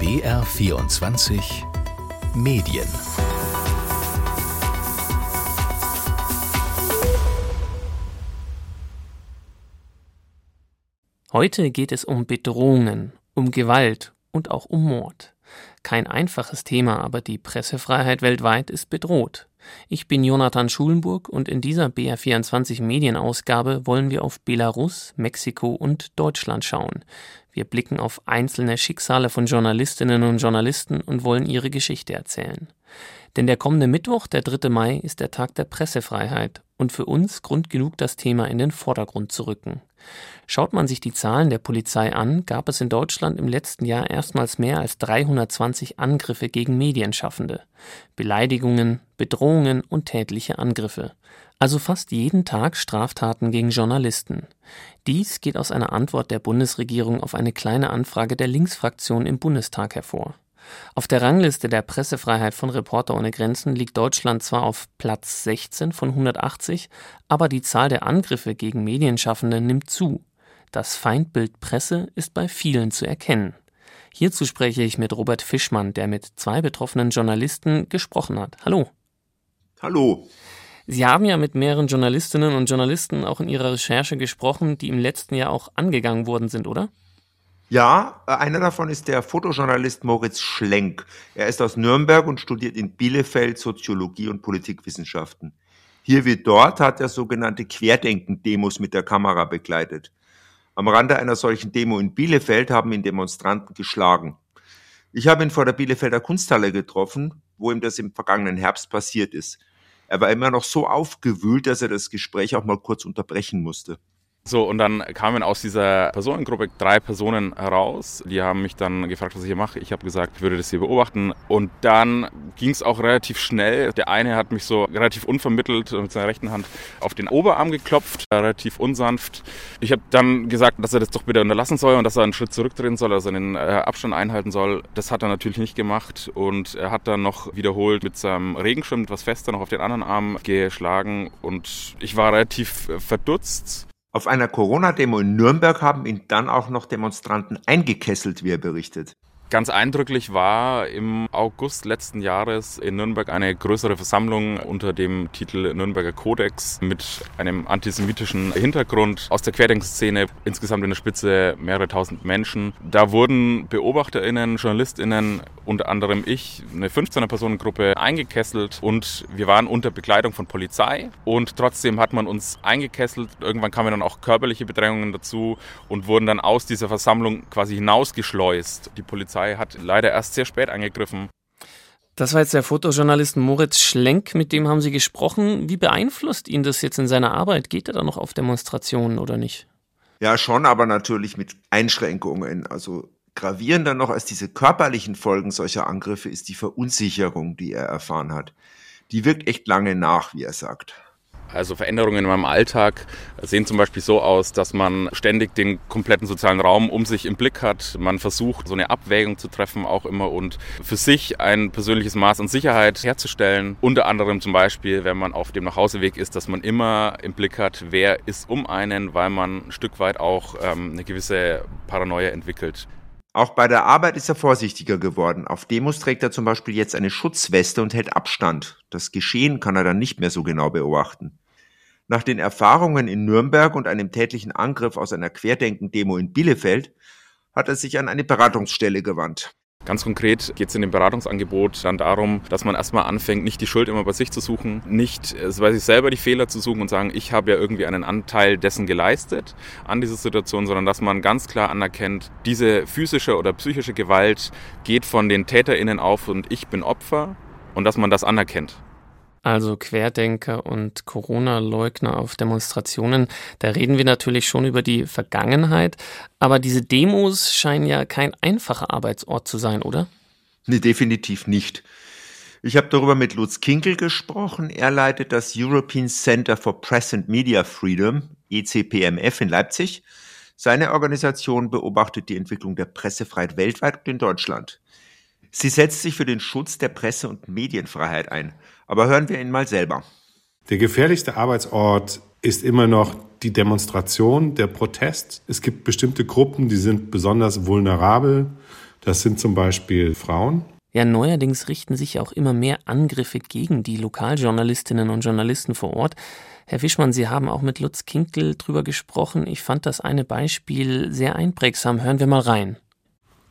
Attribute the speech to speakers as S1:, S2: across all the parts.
S1: BR24 Medien
S2: Heute geht es um Bedrohungen, um Gewalt und auch um Mord. Kein einfaches Thema, aber die Pressefreiheit weltweit ist bedroht. Ich bin Jonathan Schulenburg und in dieser BR24 Medienausgabe wollen wir auf Belarus, Mexiko und Deutschland schauen. Wir blicken auf einzelne Schicksale von Journalistinnen und Journalisten und wollen ihre Geschichte erzählen. Denn der kommende Mittwoch, der 3. Mai, ist der Tag der Pressefreiheit und für uns Grund genug, das Thema in den Vordergrund zu rücken. Schaut man sich die Zahlen der Polizei an, gab es in Deutschland im letzten Jahr erstmals mehr als 320 Angriffe gegen Medienschaffende. Beleidigungen, Bedrohungen und tätliche Angriffe. Also fast jeden Tag Straftaten gegen Journalisten. Dies geht aus einer Antwort der Bundesregierung auf eine kleine Anfrage der Linksfraktion im Bundestag hervor. Auf der Rangliste der Pressefreiheit von Reporter ohne Grenzen liegt Deutschland zwar auf Platz 16 von 180, aber die Zahl der Angriffe gegen Medienschaffende nimmt zu. Das Feindbild Presse ist bei vielen zu erkennen. Hierzu spreche ich mit Robert Fischmann, der mit zwei betroffenen Journalisten gesprochen hat. Hallo.
S3: Hallo.
S2: Sie haben ja mit mehreren Journalistinnen und Journalisten auch in Ihrer Recherche gesprochen, die im letzten Jahr auch angegangen worden sind, oder?
S3: Ja, äh, einer davon ist der Fotojournalist Moritz Schlenk. Er ist aus Nürnberg und studiert in Bielefeld Soziologie und Politikwissenschaften. Hier wie dort hat er sogenannte Querdenken-Demos mit der Kamera begleitet. Am Rande einer solchen Demo in Bielefeld haben ihn Demonstranten geschlagen. Ich habe ihn vor der Bielefelder Kunsthalle getroffen, wo ihm das im vergangenen Herbst passiert ist. Er war immer noch so aufgewühlt, dass er das Gespräch auch mal kurz unterbrechen musste.
S4: So, und dann kamen aus dieser Personengruppe drei Personen heraus. Die haben mich dann gefragt, was ich hier mache. Ich habe gesagt, ich würde das hier beobachten. Und dann ging es auch relativ schnell. Der eine hat mich so relativ unvermittelt mit seiner rechten Hand auf den Oberarm geklopft, relativ unsanft. Ich habe dann gesagt, dass er das doch bitte unterlassen soll und dass er einen Schritt zurücktreten soll, also einen äh, Abstand einhalten soll. Das hat er natürlich nicht gemacht. Und er hat dann noch wiederholt mit seinem Regenschirm etwas fester noch auf den anderen Arm geschlagen. Und ich war relativ verdutzt
S3: auf einer Corona-Demo in Nürnberg haben ihn dann auch noch Demonstranten eingekesselt, wie er berichtet.
S4: Ganz eindrücklich war im August letzten Jahres in Nürnberg eine größere Versammlung unter dem Titel Nürnberger Kodex mit einem antisemitischen Hintergrund aus der Querdenkszene, insgesamt in der Spitze mehrere tausend Menschen. Da wurden BeobachterInnen, JournalistInnen, unter anderem ich, eine 15er-Personengruppe eingekesselt und wir waren unter Begleitung von Polizei und trotzdem hat man uns eingekesselt. Irgendwann kamen dann auch körperliche Bedrängungen dazu und wurden dann aus dieser Versammlung quasi hinausgeschleust. Die Polizei Polizei hat leider erst sehr spät angegriffen.
S2: Das war jetzt der Fotojournalist Moritz Schlenk, mit dem haben Sie gesprochen. Wie beeinflusst ihn das jetzt in seiner Arbeit? Geht er da noch auf Demonstrationen oder nicht?
S3: Ja, schon, aber natürlich mit Einschränkungen. Also gravierender noch als diese körperlichen Folgen solcher Angriffe ist die Verunsicherung, die er erfahren hat. Die wirkt echt lange nach, wie er sagt.
S4: Also Veränderungen in meinem Alltag sehen zum Beispiel so aus, dass man ständig den kompletten sozialen Raum um sich im Blick hat. Man versucht, so eine Abwägung zu treffen auch immer und für sich ein persönliches Maß an Sicherheit herzustellen. Unter anderem zum Beispiel, wenn man auf dem Nachhauseweg ist, dass man immer im Blick hat, wer ist um einen, weil man ein Stück weit auch ähm, eine gewisse Paranoia entwickelt.
S3: Auch bei der Arbeit ist er vorsichtiger geworden. Auf Demos trägt er zum Beispiel jetzt eine Schutzweste und hält Abstand. Das Geschehen kann er dann nicht mehr so genau beobachten. Nach den Erfahrungen in Nürnberg und einem tätlichen Angriff aus einer Querdenken-Demo in Bielefeld hat er sich an eine Beratungsstelle gewandt.
S4: Ganz konkret geht es in dem Beratungsangebot dann darum, dass man erstmal anfängt, nicht die Schuld immer bei sich zu suchen, nicht bei sich selber die Fehler zu suchen und sagen, ich habe ja irgendwie einen Anteil dessen geleistet an dieser Situation, sondern dass man ganz klar anerkennt, diese physische oder psychische Gewalt geht von den TäterInnen auf und ich bin Opfer und dass man das anerkennt.
S2: Also Querdenker und Corona-Leugner auf Demonstrationen, da reden wir natürlich schon über die Vergangenheit, aber diese Demos scheinen ja kein einfacher Arbeitsort zu sein, oder?
S3: Nee, definitiv nicht. Ich habe darüber mit Lutz Kinkel gesprochen. Er leitet das European Center for Press and Media Freedom, ECPMF in Leipzig. Seine Organisation beobachtet die Entwicklung der Pressefreiheit weltweit und in Deutschland. Sie setzt sich für den Schutz der Presse- und Medienfreiheit ein. Aber hören wir ihn mal selber.
S5: Der gefährlichste Arbeitsort ist immer noch die Demonstration, der Protest. Es gibt bestimmte Gruppen, die sind besonders vulnerabel. Das sind zum Beispiel Frauen.
S2: Ja, neuerdings richten sich auch immer mehr Angriffe gegen die Lokaljournalistinnen und Journalisten vor Ort. Herr Wischmann, Sie haben auch mit Lutz Kinkel drüber gesprochen. Ich fand das eine Beispiel sehr einprägsam. Hören wir mal rein.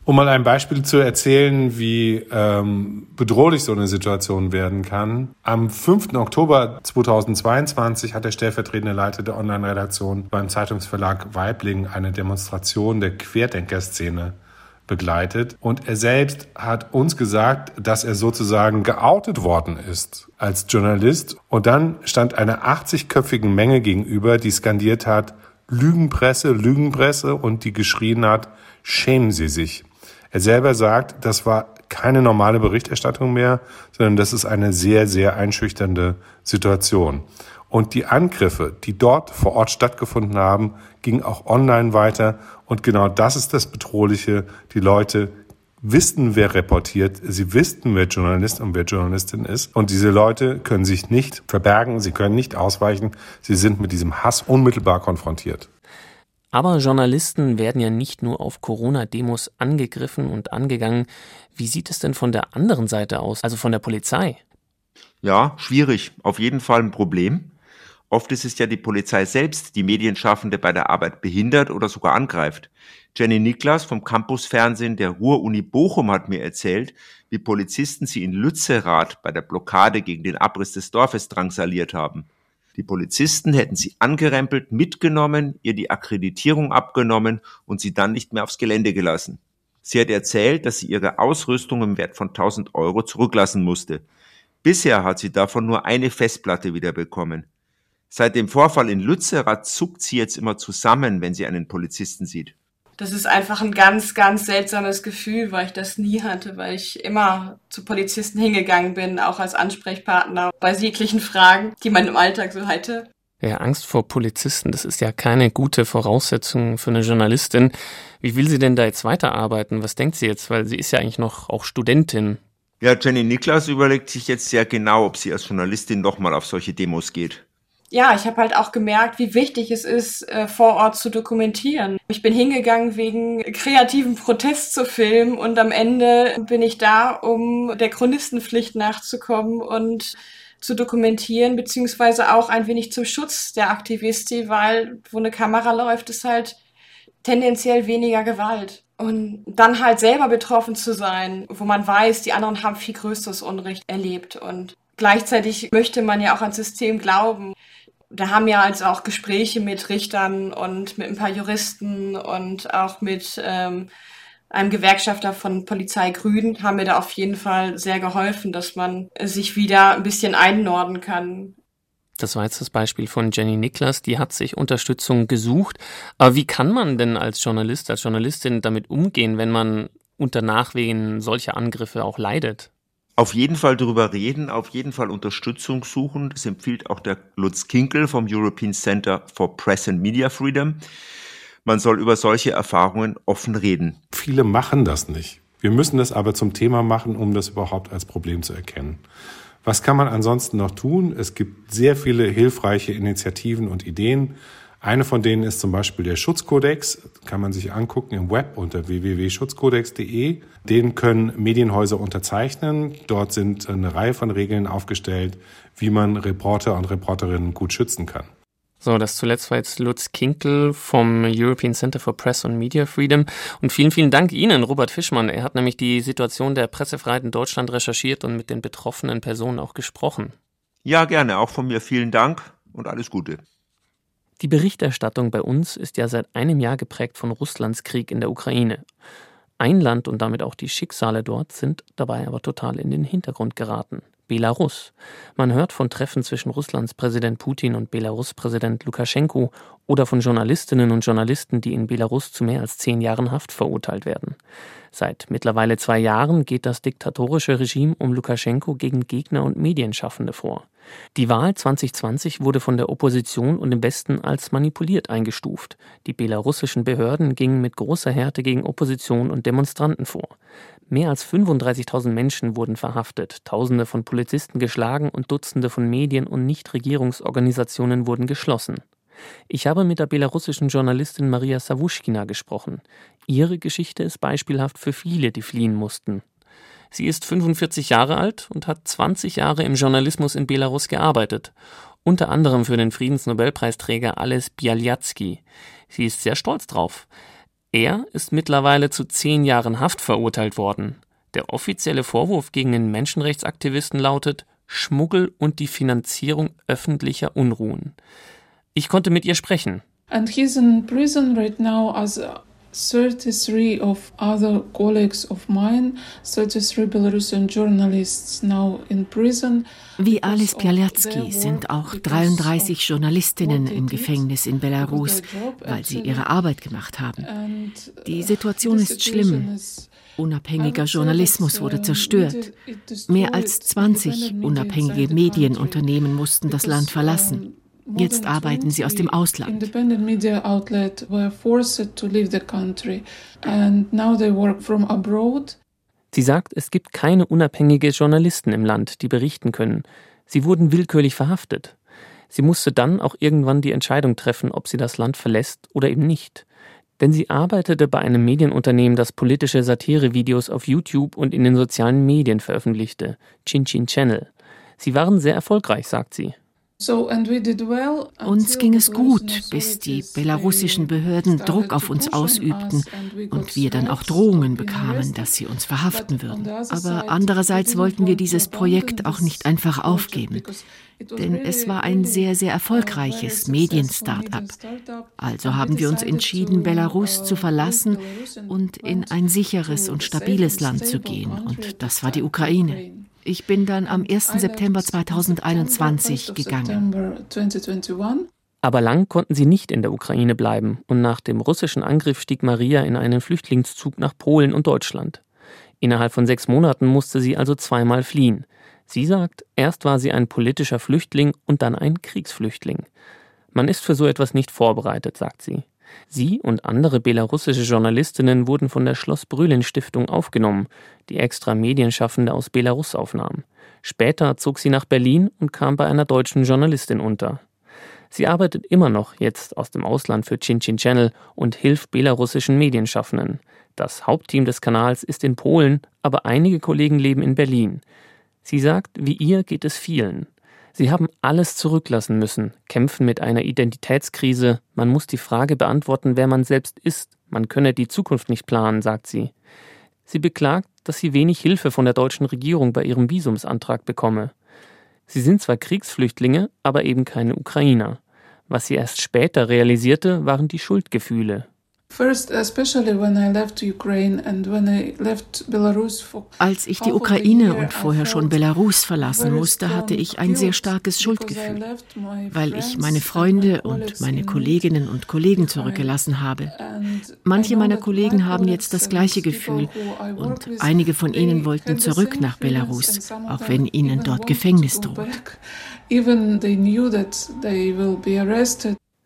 S5: Um mal ein Beispiel zu erzählen, wie ähm, bedrohlich so eine Situation werden kann. Am 5. Oktober 2022 hat der stellvertretende Leiter der Online-Redaktion beim Zeitungsverlag Weibling eine Demonstration der Querdenkerszene begleitet. Und er selbst hat uns gesagt, dass er sozusagen geoutet worden ist als Journalist. Und dann stand eine 80-köpfigen Menge gegenüber, die skandiert hat, Lügenpresse, Lügenpresse und die geschrien hat, schämen Sie sich. Er selber sagt, das war keine normale Berichterstattung mehr, sondern das ist eine sehr, sehr einschüchternde Situation. Und die Angriffe, die dort vor Ort stattgefunden haben, gingen auch online weiter. Und genau das ist das Bedrohliche. Die Leute wissen, wer reportiert. Sie wissen, wer Journalist und wer Journalistin ist. Und diese Leute können sich nicht verbergen. Sie können nicht ausweichen. Sie sind mit diesem Hass unmittelbar konfrontiert.
S2: Aber Journalisten werden ja nicht nur auf Corona-Demos angegriffen und angegangen. Wie sieht es denn von der anderen Seite aus, also von der Polizei?
S3: Ja, schwierig. Auf jeden Fall ein Problem. Oft ist es ja die Polizei selbst, die Medienschaffende bei der Arbeit behindert oder sogar angreift. Jenny Niklas vom Campusfernsehen der Ruhr-Uni Bochum hat mir erzählt, wie Polizisten sie in Lützerath bei der Blockade gegen den Abriss des Dorfes drangsaliert haben. Die Polizisten hätten sie angerempelt, mitgenommen, ihr die Akkreditierung abgenommen und sie dann nicht mehr aufs Gelände gelassen. Sie hat erzählt, dass sie ihre Ausrüstung im Wert von 1000 Euro zurücklassen musste. Bisher hat sie davon nur eine Festplatte wiederbekommen. Seit dem Vorfall in Lützerath zuckt sie jetzt immer zusammen, wenn sie einen Polizisten sieht.
S6: Das ist einfach ein ganz, ganz seltsames Gefühl, weil ich das nie hatte, weil ich immer zu Polizisten hingegangen bin, auch als Ansprechpartner bei jeglichen Fragen, die man im Alltag so hatte.
S2: Ja, Angst vor Polizisten, das ist ja keine gute Voraussetzung für eine Journalistin. Wie will sie denn da jetzt weiterarbeiten? Was denkt sie jetzt? Weil sie ist ja eigentlich noch auch Studentin.
S3: Ja, Jenny Niklas überlegt sich jetzt sehr genau, ob sie als Journalistin nochmal auf solche Demos geht
S6: ja, ich habe halt auch gemerkt, wie wichtig es ist, äh, vor Ort zu dokumentieren. Ich bin hingegangen wegen kreativen Protest zu filmen und am Ende bin ich da, um der Chronistenpflicht nachzukommen und zu dokumentieren, beziehungsweise auch ein wenig zum Schutz der Aktivisti, weil wo eine Kamera läuft, ist halt tendenziell weniger Gewalt. Und dann halt selber betroffen zu sein, wo man weiß, die anderen haben viel größeres Unrecht erlebt. Und gleichzeitig möchte man ja auch ans System glauben da haben wir also auch Gespräche mit Richtern und mit ein paar Juristen und auch mit ähm, einem Gewerkschafter von Polizei Grün haben mir da auf jeden Fall sehr geholfen, dass man sich wieder ein bisschen einnorden kann.
S2: Das war jetzt das Beispiel von Jenny Niklas, die hat sich Unterstützung gesucht. Aber wie kann man denn als Journalist, als Journalistin damit umgehen, wenn man unter Nachwehen solcher Angriffe auch leidet?
S3: Auf jeden Fall darüber reden, auf jeden Fall Unterstützung suchen. Das empfiehlt auch der Lutz Kinkel vom European Center for Press and Media Freedom. Man soll über solche Erfahrungen offen reden.
S5: Viele machen das nicht. Wir müssen das aber zum Thema machen, um das überhaupt als Problem zu erkennen. Was kann man ansonsten noch tun? Es gibt sehr viele hilfreiche Initiativen und Ideen. Eine von denen ist zum Beispiel der Schutzkodex, kann man sich angucken im Web unter www.schutzkodex.de. Den können Medienhäuser unterzeichnen. Dort sind eine Reihe von Regeln aufgestellt, wie man Reporter und Reporterinnen gut schützen kann.
S2: So, das zuletzt war jetzt Lutz Kinkel vom European Center for Press and Media Freedom. Und vielen, vielen Dank Ihnen, Robert Fischmann. Er hat nämlich die Situation der Pressefreiheit in Deutschland recherchiert und mit den betroffenen Personen auch gesprochen.
S3: Ja, gerne. Auch von mir vielen Dank und alles Gute.
S2: Die Berichterstattung bei uns ist ja seit einem Jahr geprägt von Russlands Krieg in der Ukraine. Ein Land und damit auch die Schicksale dort sind dabei aber total in den Hintergrund geraten. Belarus. Man hört von Treffen zwischen Russlands Präsident Putin und Belarus Präsident Lukaschenko oder von Journalistinnen und Journalisten, die in Belarus zu mehr als zehn Jahren Haft verurteilt werden. Seit mittlerweile zwei Jahren geht das diktatorische Regime um Lukaschenko gegen Gegner und Medienschaffende vor. Die Wahl 2020 wurde von der Opposition und im Westen als manipuliert eingestuft. Die belarussischen Behörden gingen mit großer Härte gegen Opposition und Demonstranten vor. Mehr als 35.000 Menschen wurden verhaftet, Tausende von Polizisten geschlagen und Dutzende von Medien und Nichtregierungsorganisationen wurden geschlossen. Ich habe mit der belarussischen Journalistin Maria Sawuschkina gesprochen. Ihre Geschichte ist beispielhaft für viele, die fliehen mussten. Sie ist 45 Jahre alt und hat 20 Jahre im Journalismus in Belarus gearbeitet, unter anderem für den Friedensnobelpreisträger Ales Bialyatsky. Sie ist sehr stolz drauf. Er ist mittlerweile zu zehn Jahren Haft verurteilt worden. Der offizielle Vorwurf gegen den Menschenrechtsaktivisten lautet Schmuggel und die Finanzierung öffentlicher Unruhen. Ich konnte mit ihr sprechen.
S7: And he's in prison right now as 33 of other colleagues of mine, 33 Belarusian journalists now in prison.
S8: Wie Alice Bialyatsky sind auch 33 Journalistinnen im Gefängnis in Belarus, weil sie ihre Arbeit gemacht haben. Die Situation ist schlimm. Unabhängiger Journalismus wurde zerstört. Mehr als 20 unabhängige Medienunternehmen mussten das Land verlassen. Jetzt arbeiten sie aus dem Ausland.
S2: Sie sagt, es gibt keine unabhängige Journalisten im Land, die berichten können. Sie wurden willkürlich verhaftet. Sie musste dann auch irgendwann die Entscheidung treffen, ob sie das Land verlässt oder eben nicht. Denn sie arbeitete bei einem Medienunternehmen, das politische Satirevideos auf YouTube und in den sozialen Medien veröffentlichte, Chin Chin Channel. Sie waren sehr erfolgreich, sagt sie.
S8: Uns ging es gut, bis die belarussischen Behörden Druck auf uns ausübten und wir dann auch Drohungen bekamen, dass sie uns verhaften würden. Aber andererseits wollten wir dieses Projekt auch nicht einfach aufgeben, denn es war ein sehr, sehr erfolgreiches Medien-Startup. Also haben wir uns entschieden, Belarus zu verlassen und in ein sicheres und stabiles Land zu gehen, und das war die Ukraine. Ich bin dann am 1. September 2021 gegangen.
S2: Aber lang konnten sie nicht in der Ukraine bleiben und nach dem russischen Angriff stieg Maria in einen Flüchtlingszug nach Polen und Deutschland. Innerhalb von sechs Monaten musste sie also zweimal fliehen. Sie sagt, erst war sie ein politischer Flüchtling und dann ein Kriegsflüchtling. Man ist für so etwas nicht vorbereitet, sagt sie. Sie und andere belarussische Journalistinnen wurden von der Schloss Brülin Stiftung aufgenommen, die extra Medienschaffende aus Belarus aufnahm. Später zog sie nach Berlin und kam bei einer deutschen Journalistin unter. Sie arbeitet immer noch jetzt aus dem Ausland für Chin Chin Channel und hilft belarussischen Medienschaffenden. Das Hauptteam des Kanals ist in Polen, aber einige Kollegen leben in Berlin. Sie sagt, wie ihr geht es vielen. Sie haben alles zurücklassen müssen, kämpfen mit einer Identitätskrise, man muss die Frage beantworten, wer man selbst ist, man könne die Zukunft nicht planen, sagt sie. Sie beklagt, dass sie wenig Hilfe von der deutschen Regierung bei ihrem Visumsantrag bekomme. Sie sind zwar Kriegsflüchtlinge, aber eben keine Ukrainer. Was sie erst später realisierte, waren die Schuldgefühle.
S8: Als ich die Ukraine und vorher schon Belarus verlassen musste, hatte ich ein sehr starkes Schuldgefühl, weil ich meine Freunde und meine Kolleginnen und Kollegen zurückgelassen habe. Manche meiner Kollegen haben jetzt das gleiche Gefühl und einige von ihnen wollten zurück nach Belarus, auch wenn ihnen dort Gefängnis droht.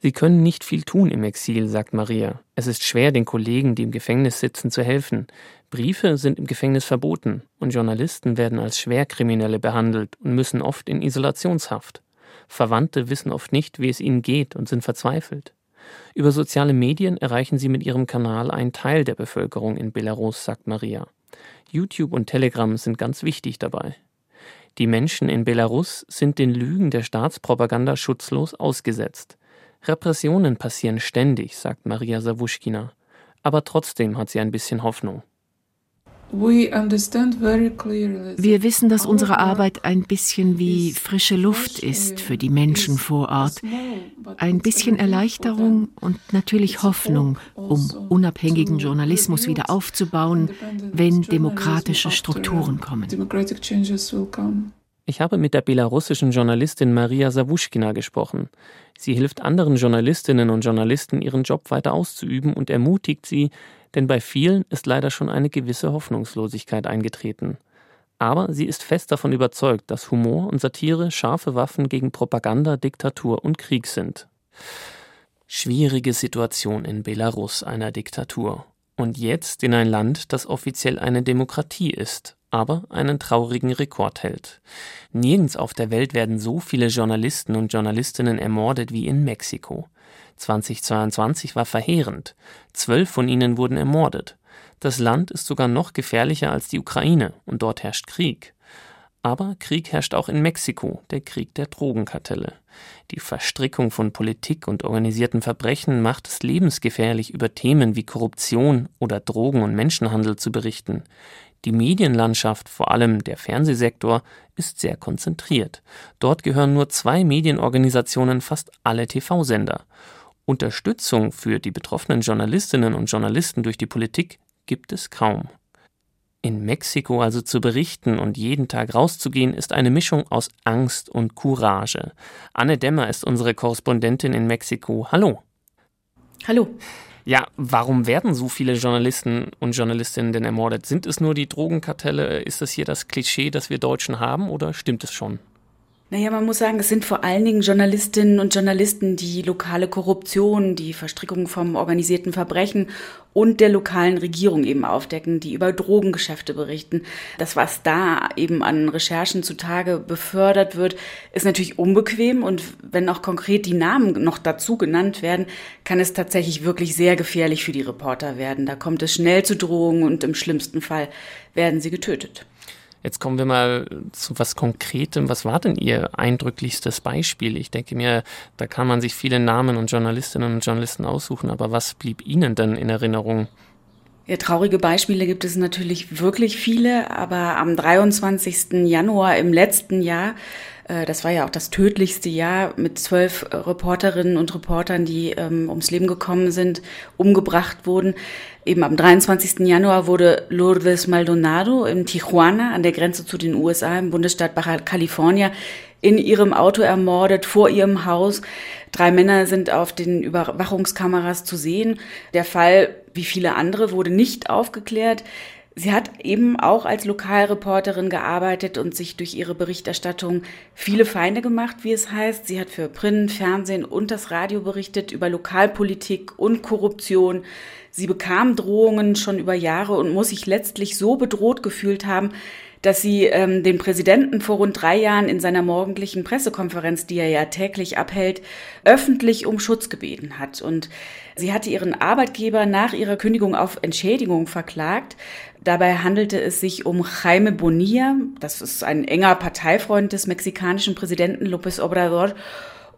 S2: Sie können nicht viel tun im Exil, sagt Maria. Es ist schwer, den Kollegen, die im Gefängnis sitzen, zu helfen. Briefe sind im Gefängnis verboten und Journalisten werden als Schwerkriminelle behandelt und müssen oft in Isolationshaft. Verwandte wissen oft nicht, wie es ihnen geht und sind verzweifelt. Über soziale Medien erreichen sie mit ihrem Kanal einen Teil der Bevölkerung in Belarus, sagt Maria. YouTube und Telegram sind ganz wichtig dabei. Die Menschen in Belarus sind den Lügen der Staatspropaganda schutzlos ausgesetzt. Repressionen passieren ständig, sagt Maria Sawuschkina. Aber trotzdem hat sie ein bisschen Hoffnung.
S8: Wir wissen, dass unsere Arbeit ein bisschen wie frische Luft ist für die Menschen vor Ort. Ein bisschen Erleichterung und natürlich Hoffnung, um unabhängigen Journalismus wieder aufzubauen, wenn demokratische Strukturen kommen.
S2: Ich habe mit der belarussischen Journalistin Maria Sawuschkina gesprochen. Sie hilft anderen Journalistinnen und Journalisten, ihren Job weiter auszuüben und ermutigt sie, denn bei vielen ist leider schon eine gewisse Hoffnungslosigkeit eingetreten. Aber sie ist fest davon überzeugt, dass Humor und Satire scharfe Waffen gegen Propaganda, Diktatur und Krieg sind. Schwierige Situation in Belarus, einer Diktatur. Und jetzt in ein Land, das offiziell eine Demokratie ist, aber einen traurigen Rekord hält. Nirgends auf der Welt werden so viele Journalisten und Journalistinnen ermordet wie in Mexiko. 2022 war verheerend. Zwölf von ihnen wurden ermordet. Das Land ist sogar noch gefährlicher als die Ukraine und dort herrscht Krieg. Aber Krieg herrscht auch in Mexiko, der Krieg der Drogenkartelle. Die Verstrickung von Politik und organisierten Verbrechen macht es lebensgefährlich, über Themen wie Korruption oder Drogen- und Menschenhandel zu berichten. Die Medienlandschaft, vor allem der Fernsehsektor, ist sehr konzentriert. Dort gehören nur zwei Medienorganisationen fast alle TV-Sender. Unterstützung für die betroffenen Journalistinnen und Journalisten durch die Politik gibt es kaum. In Mexiko also zu berichten und jeden Tag rauszugehen, ist eine Mischung aus Angst und Courage. Anne Dämmer ist unsere Korrespondentin in Mexiko. Hallo.
S9: Hallo.
S2: Ja, warum werden so viele Journalisten und Journalistinnen denn ermordet? Sind es nur die Drogenkartelle? Ist das hier das Klischee, das wir Deutschen haben oder stimmt es schon?
S9: Naja, man muss sagen, es sind vor allen Dingen Journalistinnen und Journalisten, die lokale Korruption, die Verstrickung vom organisierten Verbrechen und der lokalen Regierung eben aufdecken, die über Drogengeschäfte berichten. Das, was da eben an Recherchen zutage befördert wird, ist natürlich unbequem und wenn auch konkret die Namen noch dazu genannt werden, kann es tatsächlich wirklich sehr gefährlich für die Reporter werden. Da kommt es schnell zu Drohungen und im schlimmsten Fall werden sie getötet.
S2: Jetzt kommen wir mal zu was Konkretem. Was war denn Ihr eindrücklichstes Beispiel? Ich denke mir, da kann man sich viele Namen und Journalistinnen und Journalisten aussuchen, aber was blieb Ihnen denn in Erinnerung?
S9: Ja, traurige Beispiele gibt es natürlich wirklich viele, aber am 23. Januar im letzten Jahr äh, das war ja auch das tödlichste Jahr mit zwölf Reporterinnen und Reportern, die ähm, ums Leben gekommen sind, umgebracht wurden. Eben am 23. Januar wurde Lourdes Maldonado in Tijuana an der Grenze zu den USA im Bundesstaat Baja California in ihrem Auto ermordet, vor ihrem Haus. Drei Männer sind auf den Überwachungskameras zu sehen. Der Fall, wie viele andere, wurde nicht aufgeklärt. Sie hat eben auch als Lokalreporterin gearbeitet und sich durch ihre Berichterstattung viele Feinde gemacht, wie es heißt. Sie hat für Print, Fernsehen und das Radio berichtet über Lokalpolitik und Korruption. Sie bekam Drohungen schon über Jahre und muss sich letztlich so bedroht gefühlt haben, dass sie ähm, den Präsidenten vor rund drei Jahren in seiner morgendlichen Pressekonferenz, die er ja täglich abhält, öffentlich um Schutz gebeten hat. Und sie hatte ihren Arbeitgeber nach ihrer Kündigung auf Entschädigung verklagt. Dabei handelte es sich um Jaime Bonilla, das ist ein enger Parteifreund des mexikanischen Präsidenten López Obrador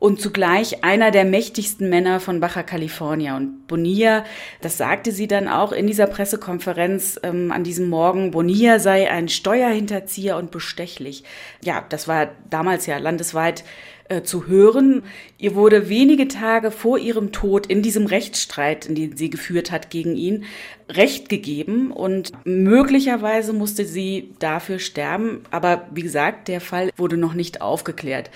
S9: und zugleich einer der mächtigsten Männer von Baja California. Und Bonilla, das sagte sie dann auch in dieser Pressekonferenz ähm, an diesem Morgen, Bonilla sei ein Steuerhinterzieher und bestechlich. Ja, das war damals ja landesweit äh, zu hören. Ihr wurde wenige Tage vor ihrem Tod in diesem Rechtsstreit, in den sie geführt hat gegen ihn, Recht gegeben und möglicherweise musste sie dafür sterben. Aber wie gesagt, der Fall wurde noch nicht aufgeklärt.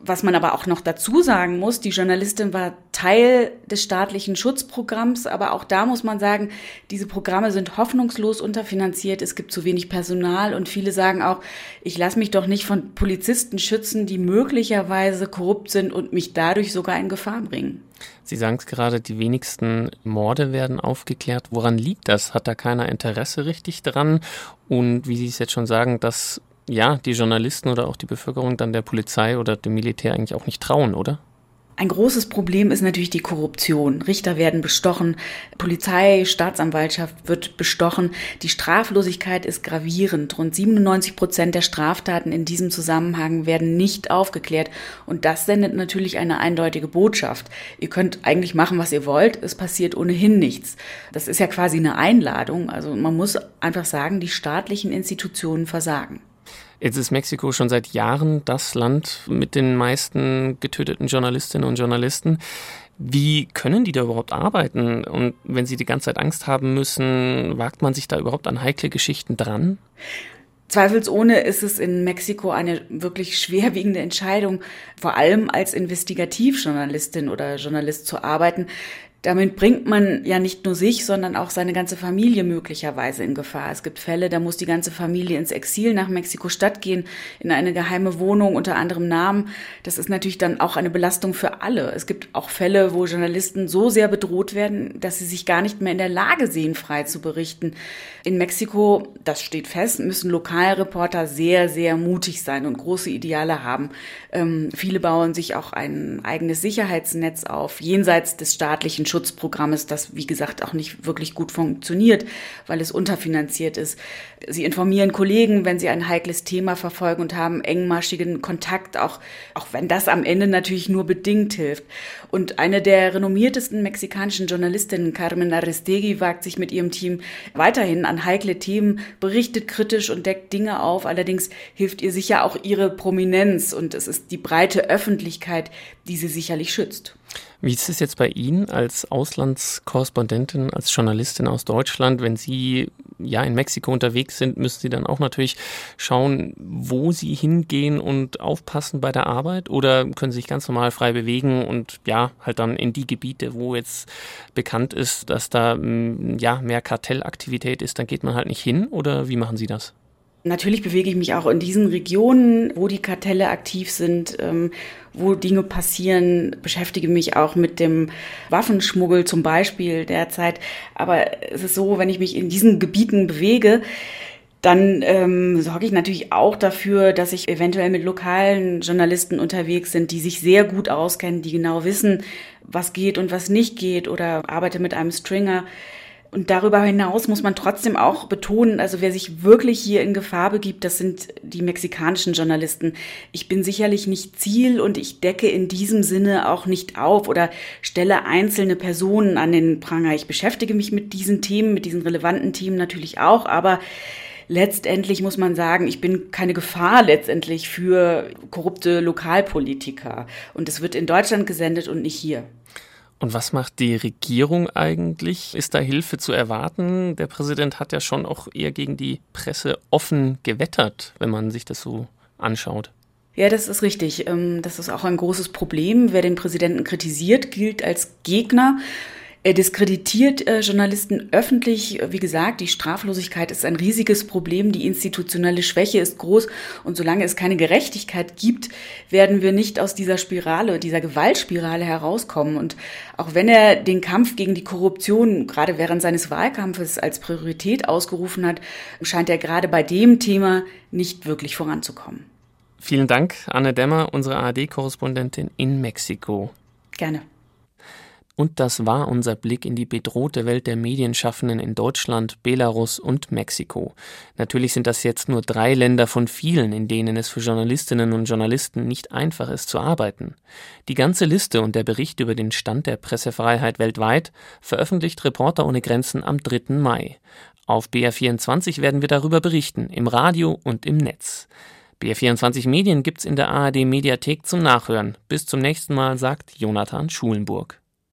S9: Was man aber auch noch dazu sagen muss, die Journalistin war Teil des staatlichen Schutzprogramms, aber auch da muss man sagen, diese Programme sind hoffnungslos unterfinanziert, es gibt zu wenig Personal und viele sagen auch, ich lasse mich doch nicht von Polizisten schützen, die möglicherweise korrupt sind und mich dadurch sogar in Gefahr bringen.
S2: Sie sagen es gerade, die wenigsten Morde werden aufgeklärt. Woran liegt das? Hat da keiner Interesse richtig dran? Und wie Sie es jetzt schon sagen, das ja, die Journalisten oder auch die Bevölkerung dann der Polizei oder dem Militär eigentlich auch nicht trauen, oder?
S9: Ein großes Problem ist natürlich die Korruption. Richter werden bestochen, Polizei, Staatsanwaltschaft wird bestochen. Die Straflosigkeit ist gravierend. Rund 97 Prozent der Straftaten in diesem Zusammenhang werden nicht aufgeklärt. Und das sendet natürlich eine eindeutige Botschaft. Ihr könnt eigentlich machen, was ihr wollt. Es passiert ohnehin nichts. Das ist ja quasi eine Einladung. Also man muss einfach sagen, die staatlichen Institutionen versagen.
S2: Jetzt ist Mexiko schon seit Jahren das Land mit den meisten getöteten Journalistinnen und Journalisten. Wie können die da überhaupt arbeiten? Und wenn sie die ganze Zeit Angst haben müssen, wagt man sich da überhaupt an heikle Geschichten dran?
S9: Zweifelsohne ist es in Mexiko eine wirklich schwerwiegende Entscheidung, vor allem als Investigativjournalistin oder Journalist zu arbeiten. Damit bringt man ja nicht nur sich, sondern auch seine ganze Familie möglicherweise in Gefahr. Es gibt Fälle, da muss die ganze Familie ins Exil nach Mexiko-Stadt gehen, in eine geheime Wohnung unter anderem Namen. Das ist natürlich dann auch eine Belastung für alle. Es gibt auch Fälle, wo Journalisten so sehr bedroht werden, dass sie sich gar nicht mehr in der Lage sehen, frei zu berichten. In Mexiko, das steht fest, müssen Lokalreporter sehr, sehr mutig sein und große Ideale haben. Ähm, viele bauen sich auch ein eigenes Sicherheitsnetz auf, jenseits des staatlichen Schutzprogrammes, das wie gesagt auch nicht wirklich gut funktioniert, weil es unterfinanziert ist. Sie informieren Kollegen, wenn sie ein heikles Thema verfolgen und haben engmaschigen Kontakt, auch, auch wenn das am Ende natürlich nur bedingt hilft. Und eine der renommiertesten mexikanischen Journalistinnen, Carmen Arestegui, wagt sich mit ihrem Team weiterhin an heikle Themen, berichtet kritisch und deckt Dinge auf. Allerdings hilft ihr sicher auch ihre Prominenz und es ist die breite Öffentlichkeit, die sie sicherlich schützt.
S2: Wie ist es jetzt bei Ihnen als Auslandskorrespondentin, als Journalistin aus Deutschland, wenn Sie ja in Mexiko unterwegs sind, müssen Sie dann auch natürlich schauen, wo Sie hingehen und aufpassen bei der Arbeit? Oder können Sie sich ganz normal frei bewegen und ja, halt dann in die Gebiete, wo jetzt bekannt ist, dass da mm, ja mehr Kartellaktivität ist, dann geht man halt nicht hin? Oder wie machen Sie das?
S9: Natürlich bewege ich mich auch in diesen Regionen, wo die Kartelle aktiv sind, ähm, wo Dinge passieren, beschäftige mich auch mit dem Waffenschmuggel zum Beispiel derzeit. Aber es ist so, wenn ich mich in diesen Gebieten bewege, dann ähm, sorge ich natürlich auch dafür, dass ich eventuell mit lokalen Journalisten unterwegs sind, die sich sehr gut auskennen, die genau wissen, was geht und was nicht geht oder arbeite mit einem Stringer, und darüber hinaus muss man trotzdem auch betonen, also wer sich wirklich hier in Gefahr begibt, das sind die mexikanischen Journalisten. Ich bin sicherlich nicht Ziel und ich decke in diesem Sinne auch nicht auf oder stelle einzelne Personen an den Pranger. Ich beschäftige mich mit diesen Themen, mit diesen relevanten Themen natürlich auch, aber letztendlich muss man sagen, ich bin keine Gefahr letztendlich für korrupte Lokalpolitiker. Und es wird in Deutschland gesendet und nicht hier.
S2: Und was macht die Regierung eigentlich? Ist da Hilfe zu erwarten? Der Präsident hat ja schon auch eher gegen die Presse offen gewettert, wenn man sich das so anschaut.
S9: Ja, das ist richtig. Ähm, das ist auch ein großes Problem. Wer den Präsidenten kritisiert, gilt als Gegner. Er diskreditiert äh, Journalisten öffentlich. Wie gesagt, die Straflosigkeit ist ein riesiges Problem. Die institutionelle Schwäche ist groß. Und solange es keine Gerechtigkeit gibt, werden wir nicht aus dieser Spirale, dieser Gewaltspirale herauskommen. Und auch wenn er den Kampf gegen die Korruption gerade während seines Wahlkampfes als Priorität ausgerufen hat, scheint er gerade bei dem Thema nicht wirklich voranzukommen.
S2: Vielen Dank, Anne Dämmer, unsere ARD-Korrespondentin in Mexiko.
S9: Gerne.
S2: Und das war unser Blick in die bedrohte Welt der Medienschaffenden in Deutschland, Belarus und Mexiko. Natürlich sind das jetzt nur drei Länder von vielen, in denen es für Journalistinnen und Journalisten nicht einfach ist zu arbeiten. Die ganze Liste und der Bericht über den Stand der Pressefreiheit weltweit veröffentlicht Reporter ohne Grenzen am 3. Mai. Auf BR24 werden wir darüber berichten, im Radio und im Netz. BR24 Medien gibt's in der ARD Mediathek zum Nachhören. Bis zum nächsten Mal, sagt Jonathan Schulenburg.